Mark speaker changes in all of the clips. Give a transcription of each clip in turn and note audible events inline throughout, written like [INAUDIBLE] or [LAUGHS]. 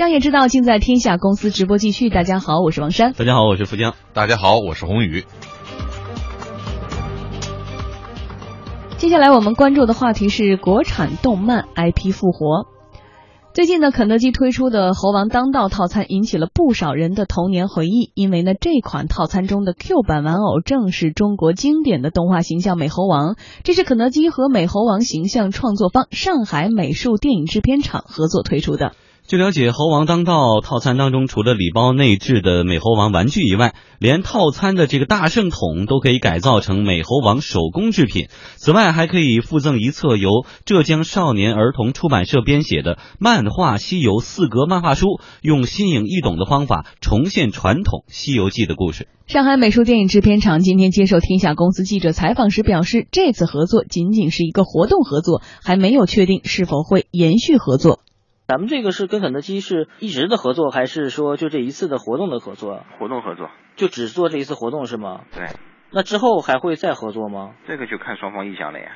Speaker 1: 商业之道尽在天下公司直播继续。大家好，我是王珊。
Speaker 2: 大家好，我是富江。
Speaker 3: 大家好，我是宏宇。
Speaker 1: 接下来我们关注的话题是国产动漫 IP 复活。最近呢，肯德基推出的猴王当道套餐引起了不少人的童年回忆，因为呢，这款套餐中的 Q 版玩偶正是中国经典的动画形象美猴王。这是肯德基和美猴王形象创作方上海美术电影制片厂合作推出的。
Speaker 2: 据了解，猴王当道套餐当中，除了礼包内置的美猴王玩具以外，连套餐的这个大圣桶都可以改造成美猴王手工制品。此外，还可以附赠一册由浙江少年儿童出版社编写的漫画《西游》四格漫画书，用新颖易懂的方法重现传统《西游记》的故事。
Speaker 1: 上海美术电影制片厂今天接受天下公司记者采访时表示，这次合作仅仅是一个活动合作，还没有确定是否会延续合作。
Speaker 4: 咱们这个是跟肯德基是一直的合作，还是说就这一次的活动的合作？
Speaker 5: 活动合作，
Speaker 4: 就只做这一次活动是吗？
Speaker 5: 对。
Speaker 4: 那之后还会再合作吗？
Speaker 5: 这个就看双方意向了呀。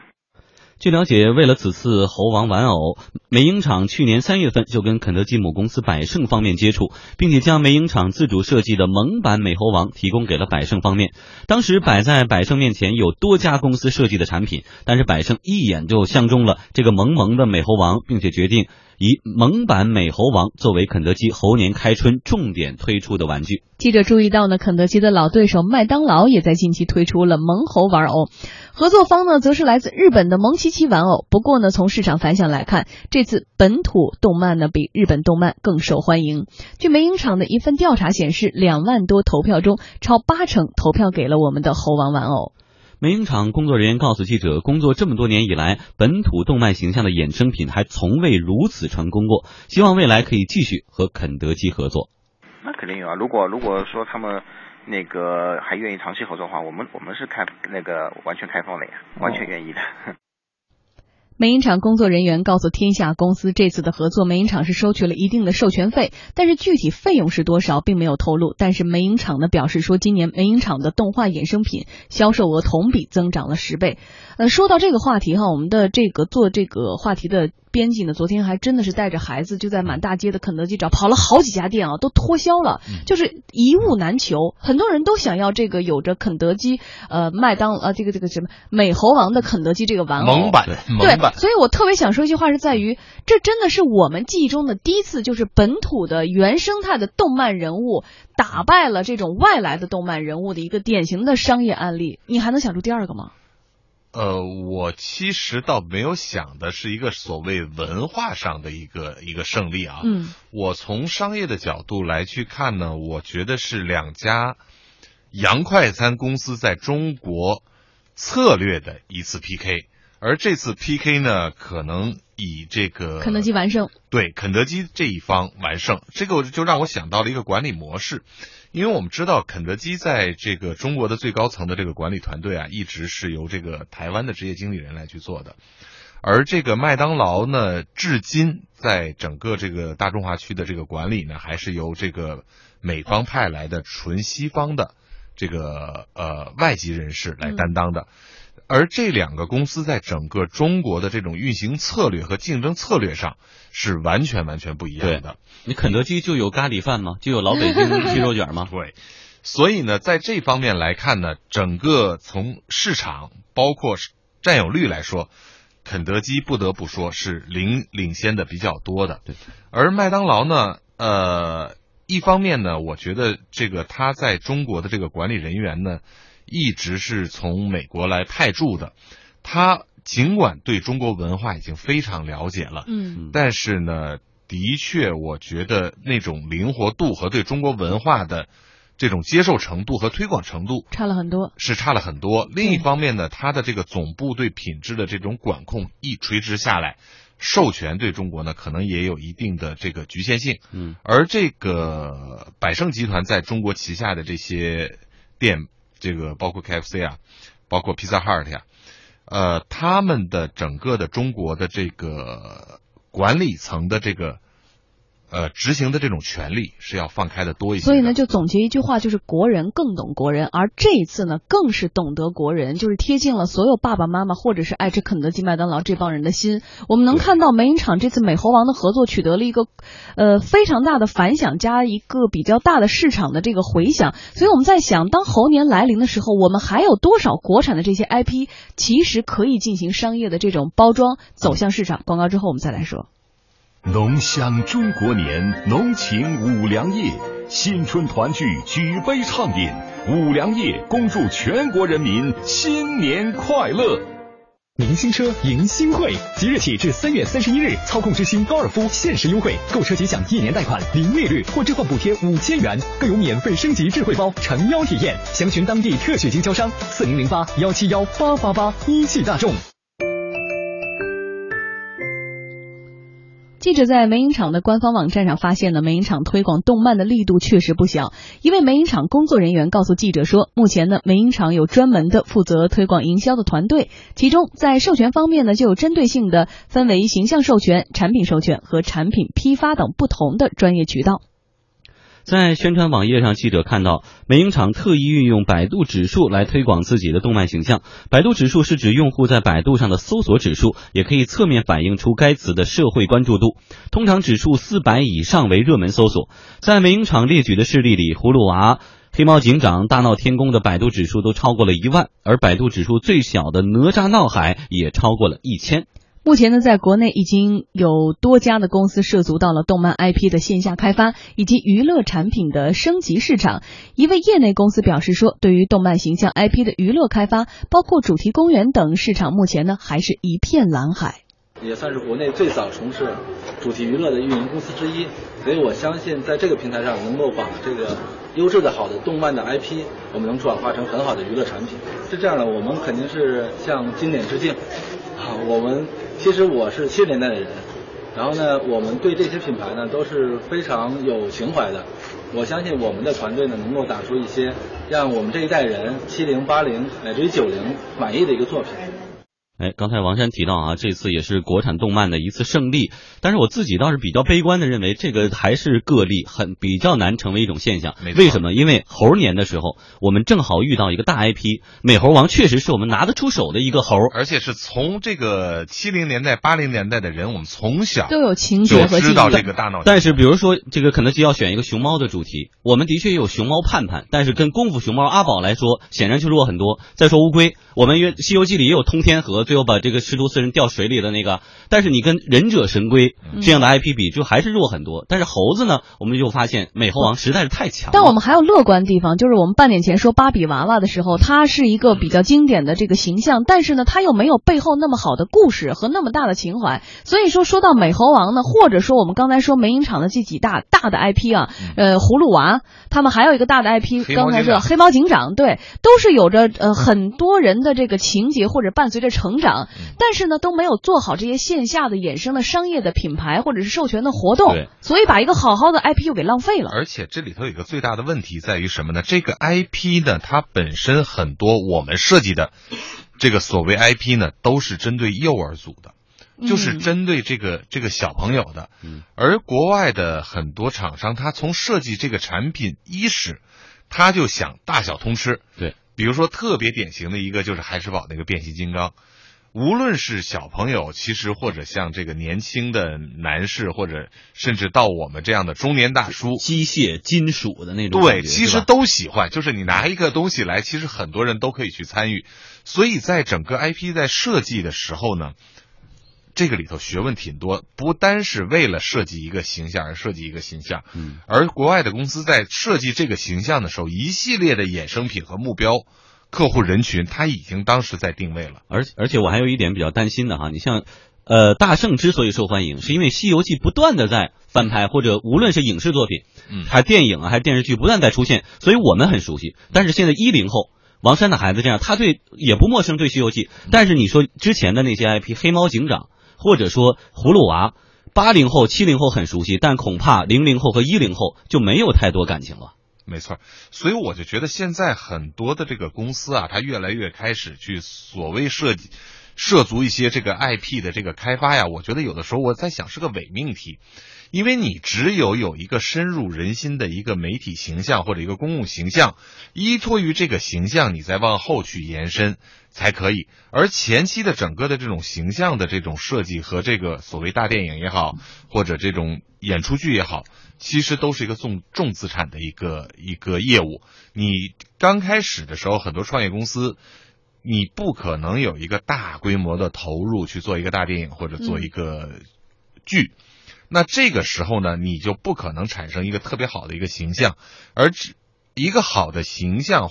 Speaker 2: 据了解，为了此次猴王玩偶，美影厂去年三月份就跟肯德基母公司百胜方面接触，并且将美影厂自主设计的萌版美猴王提供给了百胜方面。当时摆在百胜面前有多家公司设计的产品，但是百胜一眼就相中了这个萌萌的美猴王，并且决定。以萌版美猴王作为肯德基猴年开春重点推出的玩具。
Speaker 1: 记者注意到呢，肯德基的老对手麦当劳也在近期推出了萌猴玩偶，合作方呢则是来自日本的萌奇奇玩偶。不过呢，从市场反响来看，这次本土动漫呢比日本动漫更受欢迎。据美影厂的一份调查显示，两万多投票中，超八成投票给了我们的猴王玩偶。
Speaker 2: 美影厂工作人员告诉记者，工作这么多年以来，本土动漫形象的衍生品还从未如此成功过。希望未来可以继续和肯德基合作。
Speaker 5: 那肯定有啊！如果如果说他们那个还愿意长期合作的话，我们我们是开那个完全开放的呀，完全愿意的。
Speaker 1: 美影厂工作人员告诉天下公司，这次的合作，美影厂是收取了一定的授权费，但是具体费用是多少，并没有透露。但是美影厂呢表示说，今年美影厂的动画衍生品销售额同比增长了十倍。呃，说到这个话题哈，我们的这个做这个话题的。编辑呢？昨天还真的是带着孩子就在满大街的肯德基找，跑了好几家店啊，都脱销了，就是一物难求。很多人都想要这个有着肯德基、呃麦当呃这个这个什么美猴王的肯德基这个玩偶。
Speaker 3: 萌版，
Speaker 1: 对，所以我特别想说一句话，是在于这真的是我们记忆中的第一次，就是本土的原生态的动漫人物打败了这种外来的动漫人物的一个典型的商业案例。你还能想出第二个吗？
Speaker 3: 呃，我其实倒没有想的是一个所谓文化上的一个一个胜利啊。
Speaker 1: 嗯，
Speaker 3: 我从商业的角度来去看呢，我觉得是两家洋快餐公司在中国策略的一次 PK，而这次 PK 呢，可能以这个
Speaker 1: 肯德基完胜，
Speaker 3: 对肯德基这一方完胜，这个就让我想到了一个管理模式。因为我们知道，肯德基在这个中国的最高层的这个管理团队啊，一直是由这个台湾的职业经理人来去做的，而这个麦当劳呢，至今在整个这个大中华区的这个管理呢，还是由这个美方派来的纯西方的这个呃外籍人士来担当的。而这两个公司在整个中国的这种运行策略和竞争策略上是完全完全不一样的。
Speaker 2: 你肯德基就有咖喱饭吗？就有老北京 [LAUGHS] 鸡肉卷吗？
Speaker 3: 对。所以呢，在这方面来看呢，整个从市场包括占有率来说，肯德基不得不说是领领先的比较多的。
Speaker 2: 对。
Speaker 3: 而麦当劳呢，呃，一方面呢，我觉得这个他在中国的这个管理人员呢。一直是从美国来派驻的，他尽管对中国文化已经非常了解了，
Speaker 1: 嗯，
Speaker 3: 但是呢，的确，我觉得那种灵活度和对中国文化的这种接受程度和推广程度
Speaker 1: 差了很多，
Speaker 3: 是差了很多。另一方面呢，他的这个总部对品质的这种管控一垂直下来，授权对中国呢，可能也有一定的这个局限性。
Speaker 2: 嗯，
Speaker 3: 而这个百盛集团在中国旗下的这些店。这个包括 KFC 啊，包括 Pizza Hut 呀，呃，他们的整个的中国的这个管理层的这个呃，执行的这种权利是要放开的多一些。
Speaker 1: 所以呢，就总结一句话，就是国人更懂国人，而这一次呢，更是懂得国人，就是贴近了所有爸爸妈妈或者是爱吃肯德基、麦当劳这帮人的心。我们能看到美影厂这次美猴王的合作取得了一个呃非常大的反响，加一个比较大的市场的这个回响。所以我们在想，当猴年来临的时候，我们还有多少国产的这些 IP 其实可以进行商业的这种包装，走向市场？广告之后我们再来说。
Speaker 6: 浓香中国年，浓情五粮液，新春团聚，举杯畅饮。五粮液恭祝全国人民新年快乐！
Speaker 7: 明星车迎新会，即日起至三月三十一日，操控之星高尔夫限时优惠，购车即享一年贷款零利率或置换补贴五千元，更有免费升级智慧包诚邀体验。详询当地特许经销商四零零八幺七幺八八八一汽大众。
Speaker 1: 记者在美影厂的官方网站上发现呢，美影厂推广动漫的力度确实不小。一位美影厂工作人员告诉记者说，目前呢，美影厂有专门的负责推广营销的团队，其中在授权方面呢，就有针对性的分为形象授权、产品授权和产品批发等不同的专业渠道。
Speaker 2: 在宣传网页上，记者看到美影厂特意运用百度指数来推广自己的动漫形象。百度指数是指用户在百度上的搜索指数，也可以侧面反映出该词的社会关注度。通常指数四百以上为热门搜索。在美影厂列举的事例里，葫芦娃、黑猫警长、大闹天宫的百度指数都超过了一万，而百度指数最小的哪吒闹海也超过了一千。
Speaker 1: 目前呢，在国内已经有多家的公司涉足到了动漫 IP 的线下开发以及娱乐产品的升级市场。一位业内公司表示说，对于动漫形象 IP 的娱乐开发，包括主题公园等市场，目前呢还是一片蓝海。
Speaker 8: 也算是国内最早从事主题娱乐的运营公司之一，所以我相信在这个平台上能够把这个优质的好的动漫的 IP，我们能转化成很好的娱乐产品。是这样的，我们肯定是向经典致敬。啊，我们。其实我是七十年代的人，然后呢，我们对这些品牌呢都是非常有情怀的。我相信我们的团队呢能够打出一些让我们这一代人七零八零乃至于九零满意的一个作品。
Speaker 2: 哎，刚才王山提到啊，这次也是国产动漫的一次胜利，但是我自己倒是比较悲观的认为，这个还是个例，很比较难成为一种现象。为什么？因为猴年的时候，我们正好遇到一个大 IP，美猴王确实是我们拿得出手的一个猴，
Speaker 3: 而且是从这个七零年代、八零年代的人，我们从小
Speaker 1: 都有情节和
Speaker 3: 知道这个大脑。
Speaker 2: 但是比如说这个肯德基要选一个熊猫的主题，我们的确有熊猫盼盼，但是跟功夫熊猫阿宝来说，显然就弱很多。再说乌龟。我们约《西游记》里也有通天河，最后把这个师徒四人掉水里的那个，但是你跟忍者神龟这样的 IP 比，就还是弱很多。但是猴子呢，我们就发现美猴王实在是太强。
Speaker 1: 但我们还有乐观地方，就是我们半年前说芭比娃娃的时候，它是一个比较经典的这个形象，但是呢，它又没有背后那么好的故事和那么大的情怀。所以说，说到美猴王呢，或者说我们刚才说美影厂的这几大大的 IP 啊，呃，葫芦娃，他们还有一个大的 IP，刚才说黑猫警长，对，都是有着呃很多人。的这个情节或者伴随着成长，但是呢都没有做好这些线下的衍生的商业的品牌或者是授权的活动，所以把一个好好的 IP 又给浪费了。
Speaker 3: 而且这里头有一个最大的问题在于什么呢？这个 IP 呢，它本身很多我们设计的这个所谓 IP 呢，都是针对幼儿组的，就是针对这个这个小朋友的。而国外的很多厂商，他从设计这个产品伊始，他就想大小通吃。
Speaker 2: 对。
Speaker 3: 比如说，特别典型的一个就是海之宝那个变形金刚，无论是小朋友，其实或者像这个年轻的男士，或者甚至到我们这样的中年大叔，
Speaker 2: 机械金属的那种，
Speaker 3: 对，其实都喜欢。就是你拿一个东西来，其实很多人都可以去参与。所以在整个 IP 在设计的时候呢。这个里头学问挺多，不单是为了设计一个形象而设计一个形象，
Speaker 2: 嗯，
Speaker 3: 而国外的公司在设计这个形象的时候，一系列的衍生品和目标客户人群，他已经当时在定位了。
Speaker 2: 而而且我还有一点比较担心的哈，你像，呃，大圣之所以受欢迎，是因为《西游记》不断的在翻拍，或者无论是影视作品，
Speaker 3: 嗯，
Speaker 2: 还电影啊，还是电视剧，不断在出现，所以我们很熟悉。但是现在一零后，王山的孩子这样，他对也不陌生对《西游记》，但是你说之前的那些 IP，黑猫警长。或者说葫芦娃，八零后、七零后很熟悉，但恐怕零零后和一零后就没有太多感情了。
Speaker 3: 没错，所以我就觉得现在很多的这个公司啊，它越来越开始去所谓设计，涉足一些这个 IP 的这个开发呀，我觉得有的时候我在想是个伪命题，因为你只有有一个深入人心的一个媒体形象或者一个公共形象，依托于这个形象，你再往后去延伸才可以。而前期的整个的这种形象的这种设计和这个所谓大电影也好，或者这种演出剧也好，其实都是一个重重资产的一个一个业务。你刚开始的时候，很多创业公司。你不可能有一个大规模的投入去做一个大电影或者做一个剧，那这个时候呢，你就不可能产生一个特别好的一个形象，而只一个好的形象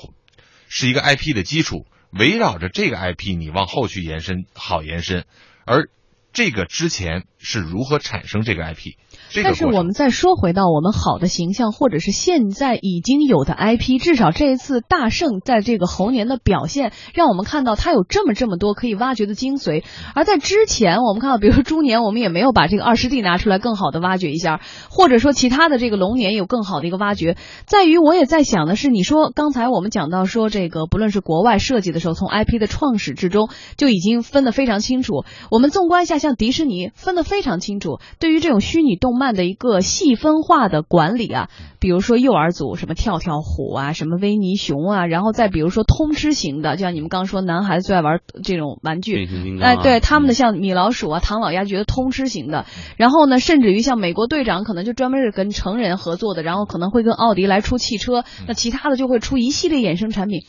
Speaker 3: 是一个 IP 的基础，围绕着这个 IP 你往后去延伸，好延伸，而这个之前是如何产生这个 IP？
Speaker 1: 但是我们再说回到我们好的形象，或者是现在已经有的 IP，至少这一次大圣在这个猴年的表现，让我们看到他有这么这么多可以挖掘的精髓。而在之前，我们看到，比如说猪年，我们也没有把这个二师弟拿出来更好的挖掘一下，或者说其他的这个龙年有更好的一个挖掘。在于我也在想的是，你说刚才我们讲到说这个，不论是国外设计的时候，从 IP 的创始之中就已经分得非常清楚。我们纵观一下，像迪士尼分得非常清楚，对于这种虚拟动漫。的一个细分化的管理啊，比如说幼儿组什么跳跳虎啊，什么维尼熊啊，然后再比如说通吃型的，就像你们刚刚说男孩子最爱玩这种玩具，哎，对他们的像米老鼠啊、唐老鸭，觉得通吃型的。然后呢，甚至于像美国队长，可能就专门是跟成人合作的，然后可能会跟奥迪来出汽车，那其他的就会出一系列衍生产品。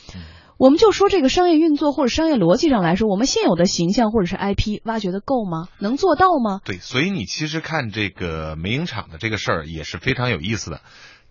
Speaker 1: 我们就说这个商业运作或者商业逻辑上来说，我们现有的形象或者是 IP 挖掘的够吗？能做到吗？
Speaker 3: 对，所以你其实看这个美影厂的这个事儿也是非常有意思的。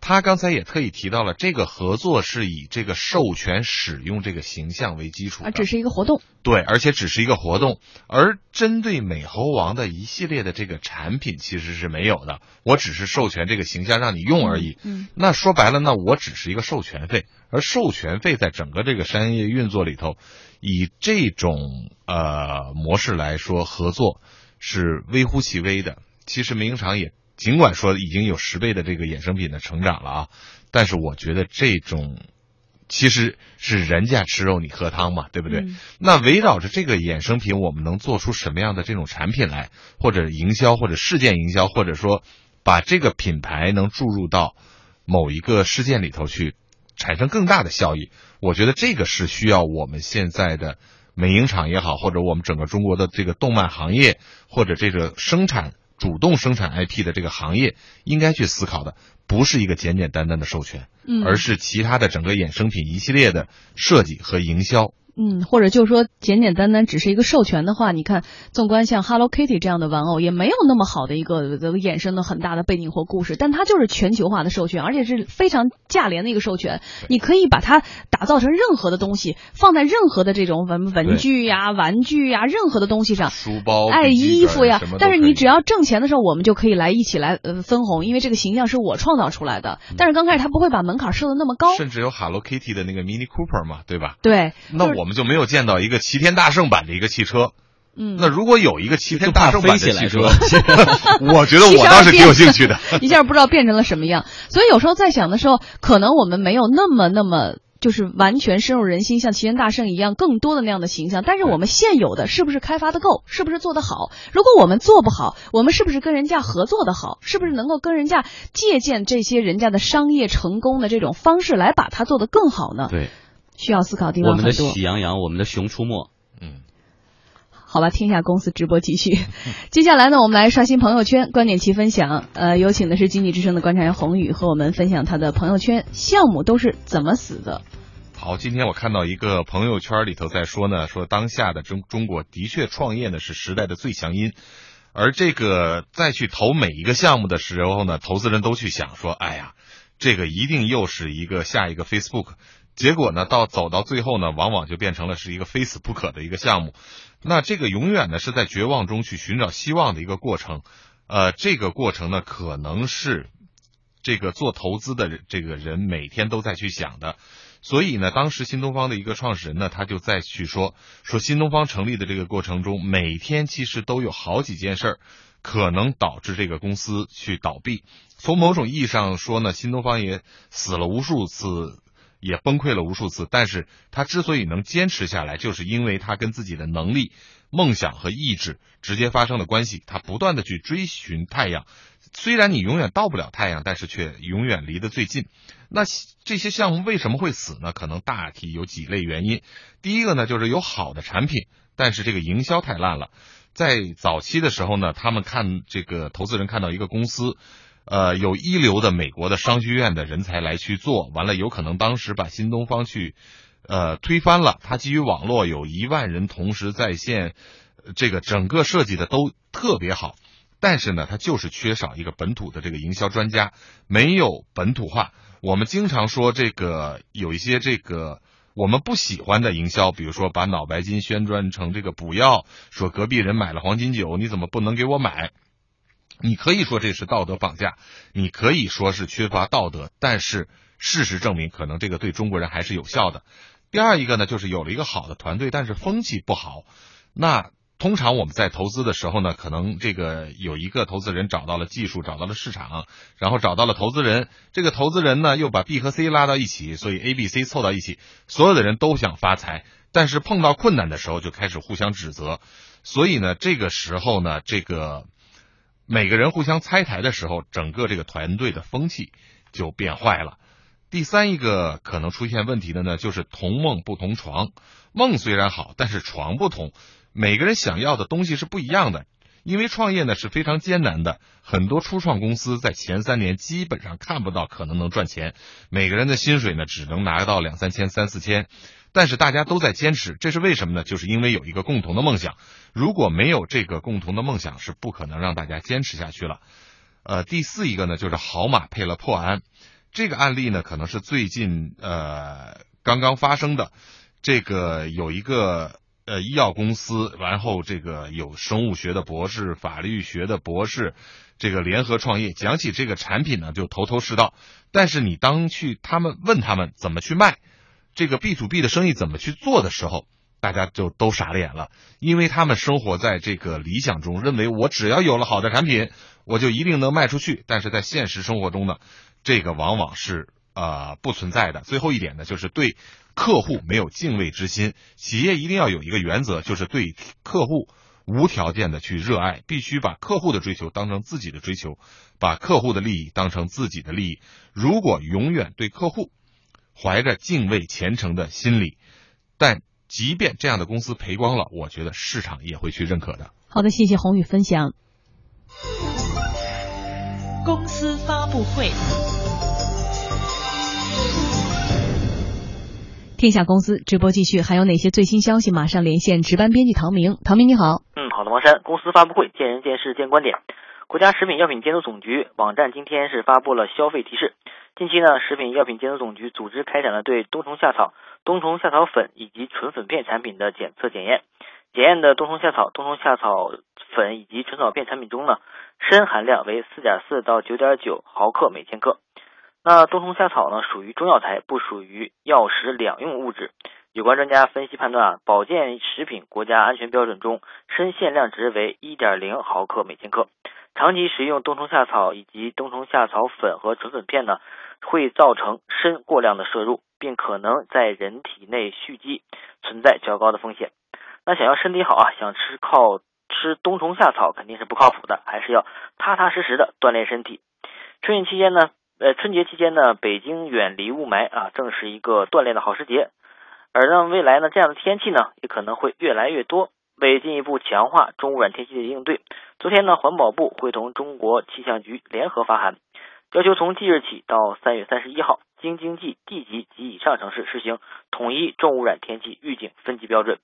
Speaker 3: 他刚才也特意提到了，这个合作是以这个授权使用这个形象为基础，
Speaker 1: 啊只是一个活动。
Speaker 3: 对，而且只是一个活动，而针对美猴王的一系列的这个产品其实是没有的。我只是授权这个形象让你用而已。
Speaker 1: 嗯，
Speaker 3: 那说白了，那我只是一个授权费，而授权费在整个这个商业运作里头，以这种呃模式来说，合作是微乎其微的。其实民营厂也。尽管说已经有十倍的这个衍生品的成长了啊，但是我觉得这种其实是人家吃肉你喝汤嘛，对不对？那围绕着这个衍生品，我们能做出什么样的这种产品来，或者营销，或者事件营销，或者说把这个品牌能注入到某一个事件里头去，产生更大的效益？我觉得这个是需要我们现在的美影厂也好，或者我们整个中国的这个动漫行业或者这个生产。主动生产 IP 的这个行业应该去思考的，不是一个简简单单的授权，
Speaker 1: 嗯，
Speaker 3: 而是其他的整个衍生品一系列的设计和营销。
Speaker 1: 嗯，或者就是说简简单单只是一个授权的话，你看，纵观像 Hello Kitty 这样的玩偶，也没有那么好的一个衍生的很大的背景或故事，但它就是全球化的授权，而且是非常价廉的一个授权。你可以把它打造成任何的东西，放在任何的这种文文具呀、玩具呀、任何的东西上，
Speaker 3: 书包、
Speaker 1: 哎，衣服呀。但是你只
Speaker 3: 要
Speaker 1: 挣钱的时候，我们就可以来一起来呃分红，因为这个形象是我创造出来的。但是刚开始他不会把门槛设的那么高，
Speaker 3: 甚至有 Hello Kitty 的那个 Mini Cooper 嘛，对吧？
Speaker 1: 对。
Speaker 3: 那我们就没有见到。一个齐天大圣版的一个汽车，
Speaker 1: 嗯，
Speaker 3: 那如果有一个齐天大圣版的汽车，[LAUGHS]
Speaker 1: 我
Speaker 3: 觉得我倒是挺有兴趣的。[LAUGHS]
Speaker 1: 一下不知道变成了什么样，所以有时候在想的时候，可能我们没有那么那么就是完全深入人心，像齐天大圣一样更多的那样的形象。但是我们现有的是不是开发的够？是不是做得好？如果我们做不好，我们是不是跟人家合作的好？是不是能够跟人家借鉴这些人家的商业成功的这种方式来把它做得更好呢？
Speaker 2: 对。
Speaker 1: 需要思考地方
Speaker 2: 很多。我们的喜羊羊，我们的熊出没，
Speaker 3: 嗯，
Speaker 1: 好吧，听一下公司直播继续。[LAUGHS] 接下来呢，我们来刷新朋友圈，观点齐分享。呃，有请的是经济之声的观察员宏宇，和我们分享他的朋友圈项目都是怎么死的。
Speaker 3: 好，今天我看到一个朋友圈里头在说呢，说当下的中中国的确创业呢是时代的最强音，而这个再去投每一个项目的时候呢，投资人都去想说，哎呀，这个一定又是一个下一个 Facebook。结果呢，到走到最后呢，往往就变成了是一个非死不可的一个项目。那这个永远呢是在绝望中去寻找希望的一个过程。呃，这个过程呢，可能是这个做投资的这个人每天都在去想的。所以呢，当时新东方的一个创始人呢，他就在去说说新东方成立的这个过程中，每天其实都有好几件事儿可能导致这个公司去倒闭。从某种意义上说呢，新东方也死了无数次。也崩溃了无数次，但是他之所以能坚持下来，就是因为他跟自己的能力梦想和意志直接发生了关系，他不断的去追寻太阳，虽然你永远到不了太阳，但是却永远离得最近。那这些项目为什么会死呢？可能大体有几类原因。第一个呢，就是有好的产品，但是这个营销太烂了。在早期的时候呢，他们看这个投资人看到一个公司，呃，有一流的美国的商学院的人才来去做，完了有可能当时把新东方去。呃，推翻了。它基于网络，有一万人同时在线，这个整个设计的都特别好。但是呢，它就是缺少一个本土的这个营销专家，没有本土化。我们经常说这个有一些这个我们不喜欢的营销，比如说把脑白金宣传成这个补药，说隔壁人买了黄金酒，你怎么不能给我买？你可以说这是道德绑架，你可以说是缺乏道德，但是事实证明，可能这个对中国人还是有效的。第二一个呢，就是有了一个好的团队，但是风气不好。那通常我们在投资的时候呢，可能这个有一个投资人找到了技术，找到了市场，然后找到了投资人。这个投资人呢，又把 B 和 C 拉到一起，所以 A、B、C 凑到一起，所有的人都想发财，但是碰到困难的时候就开始互相指责。所以呢，这个时候呢，这个每个人互相拆台的时候，整个这个团队的风气就变坏了。第三一个可能出现问题的呢，就是同梦不同床。梦虽然好，但是床不同。每个人想要的东西是不一样的。因为创业呢是非常艰难的，很多初创公司在前三年基本上看不到可能能赚钱。每个人的薪水呢只能拿到两三千、三四千。但是大家都在坚持，这是为什么呢？就是因为有一个共同的梦想。如果没有这个共同的梦想，是不可能让大家坚持下去了。呃，第四一个呢，就是好马配了破鞍。这个案例呢，可能是最近呃刚刚发生的。这个有一个呃医药公司，然后这个有生物学的博士、法律学的博士，这个联合创业。讲起这个产品呢，就头头是道。但是你当去他们问他们怎么去卖，这个 B to B 的生意怎么去做的时候，大家就都傻了眼了，因为他们生活在这个理想中，认为我只要有了好的产品，我就一定能卖出去。但是在现实生活中呢？这个往往是呃不存在的。最后一点呢，就是对客户没有敬畏之心。企业一定要有一个原则，就是对客户无条件的去热爱，必须把客户的追求当成自己的追求，把客户的利益当成自己的利益。如果永远对客户怀着敬畏虔诚的心理，但即便这样的公司赔光了，我觉得市场也会去认可的。
Speaker 1: 好的，谢谢宏宇分享。
Speaker 9: 公司发布会。
Speaker 1: 天下公司直播继续，还有哪些最新消息？马上连线值班编辑唐明。唐明你好，
Speaker 4: 嗯，好的，王山。公司发布会，见人见事见观点。国家食品药品监督总局网站今天是发布了消费提示。近期呢，食品药品监督总局组织开展了对冬虫夏草、冬虫夏草粉以及纯粉片产品的检测检验。检验的冬虫夏草、冬虫夏草粉以及纯草片产品中呢，砷含量为四点四到九点九毫克每千克。那冬虫夏草呢，属于中药材，不属于药食两用物质。有关专家分析判断啊，保健食品国家安全标准中砷限量值为一点零毫克每千克。长期食用冬虫夏草以及冬虫夏草粉和纯粉片呢，会造成砷过量的摄入，并可能在人体内蓄积，存在较高的风险。那想要身体好啊，想吃靠吃冬虫夏草肯定是不靠谱的，还是要踏踏实实的锻炼身体。春运期间呢？呃，春节期间呢，北京远离雾霾啊，正是一个锻炼的好时节。而呢，未来呢，这样的天气呢，也可能会越来越多。为进一步强化中污染天气的应对，昨天呢，环保部会同中国气象局联合发函，要求从即日起到三月三十一号，京津冀地级及以上城市实行统一重污染天气预警分级标准。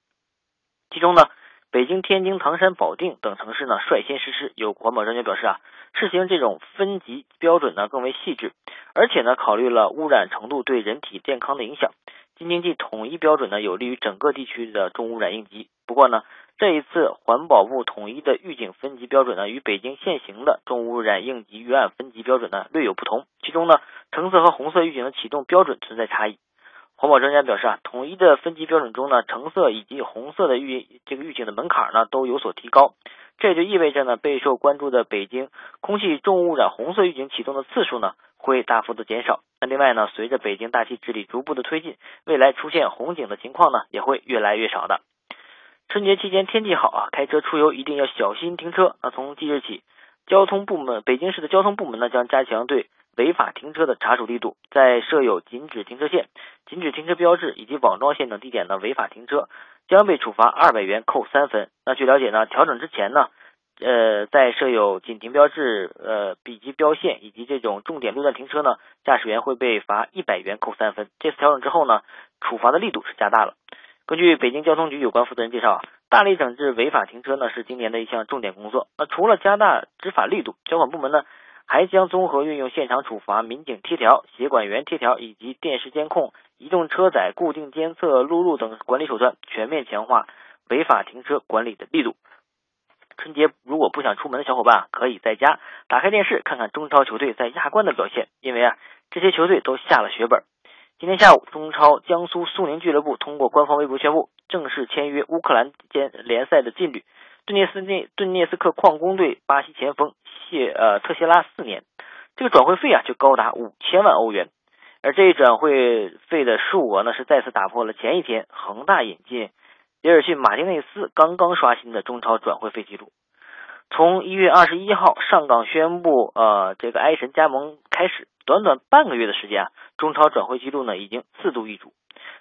Speaker 4: 其中呢，北京、天津、唐山、保定等城市呢，率先实施。有环保专家表示啊。试行这种分级标准呢更为细致，而且呢考虑了污染程度对人体健康的影响。京津冀统一标准呢有利于整个地区的重污染应急。不过呢，这一次环保部统一的预警分级标准呢与北京现行的重污染应急预案分级标准呢略有不同。其中呢，橙色和红色预警的启动标准存在差异。环保专家表示啊，统一的分级标准中呢，橙色以及红色的预这个预警的门槛呢都有所提高。这也就意味着呢，备受关注的北京空气重污染红色预警启动的次数呢会大幅的减少。那另外呢，随着北京大气治理逐步的推进，未来出现红警的情况呢也会越来越少的。春节期间天气好啊，开车出游一定要小心停车。那从即日起，交通部门北京市的交通部门呢将加强对违法停车的查处力度，在设有禁止停车线、禁止停车标志以及网状线等地点的违法停车，将被处罚二百元、扣三分。那据了解呢，调整之前呢，呃，在设有禁停标志、呃笔记标线以及这种重点路段停车呢，驾驶员会被罚一百元、扣三分。这次调整之后呢，处罚的力度是加大了。根据北京交通局有关负责人介绍，大力整治违法停车呢是今年的一项重点工作。那除了加大执法力度，交管部门呢还将综合运用现场处罚、民警贴条、协管员贴条以及电视监控、移动车载固定监测录入等管理手段，全面强化违法停车管理的力度。春节如果不想出门的小伙伴，可以在家打开电视看看中超球队在亚冠的表现，因为啊这些球队都下了血本。今天下午，中超江苏苏宁俱乐部通过官方微博宣布，正式签约乌克兰间联赛的劲旅。顿涅斯内顿涅斯克矿工队巴西前锋谢呃特谢拉四年，这个转会费啊就高达五千万欧元，而这一转会费的数额呢是再次打破了前一天恒大引进杰尔逊马丁内斯刚刚刷新的中超转会费记录。从一月二十一号上港宣布呃这个埃神加盟开始，短短半个月的时间啊，中超转会记录呢已经四度易主。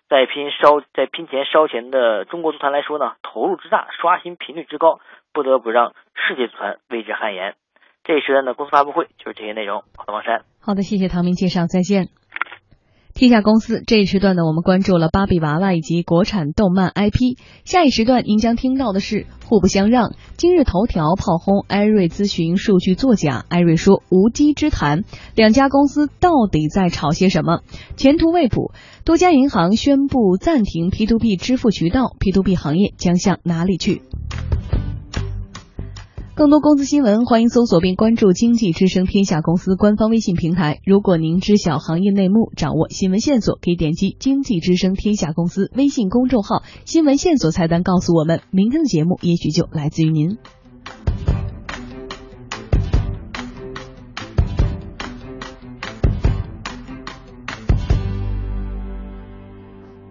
Speaker 4: 在拼烧在拼钱烧钱的中国足坛来说呢，投入之大，刷新频率之高，不得不让世界足坛为之汗颜。这一时段的公司发布会就是这些内容。好的，王珊。
Speaker 1: 好的，谢谢唐明介绍，再见。天下公司这一时段呢，我们关注了芭比娃娃以及国产动漫 IP。下一时段您将听到的是互不相让。今日头条炮轰艾瑞咨询数据作假，艾瑞说无稽之谈。两家公司到底在吵些什么？前途未卜。多家银行宣布暂停 P2P 支付渠道，P2P 行业将向哪里去？更多公司新闻，欢迎搜索并关注经济之声天下公司官方微信平台。如果您知晓行业内幕，掌握新闻线索，可以点击经济之声天下公司微信公众号新闻线索菜单告诉我们。明天的节目也许就来自于您。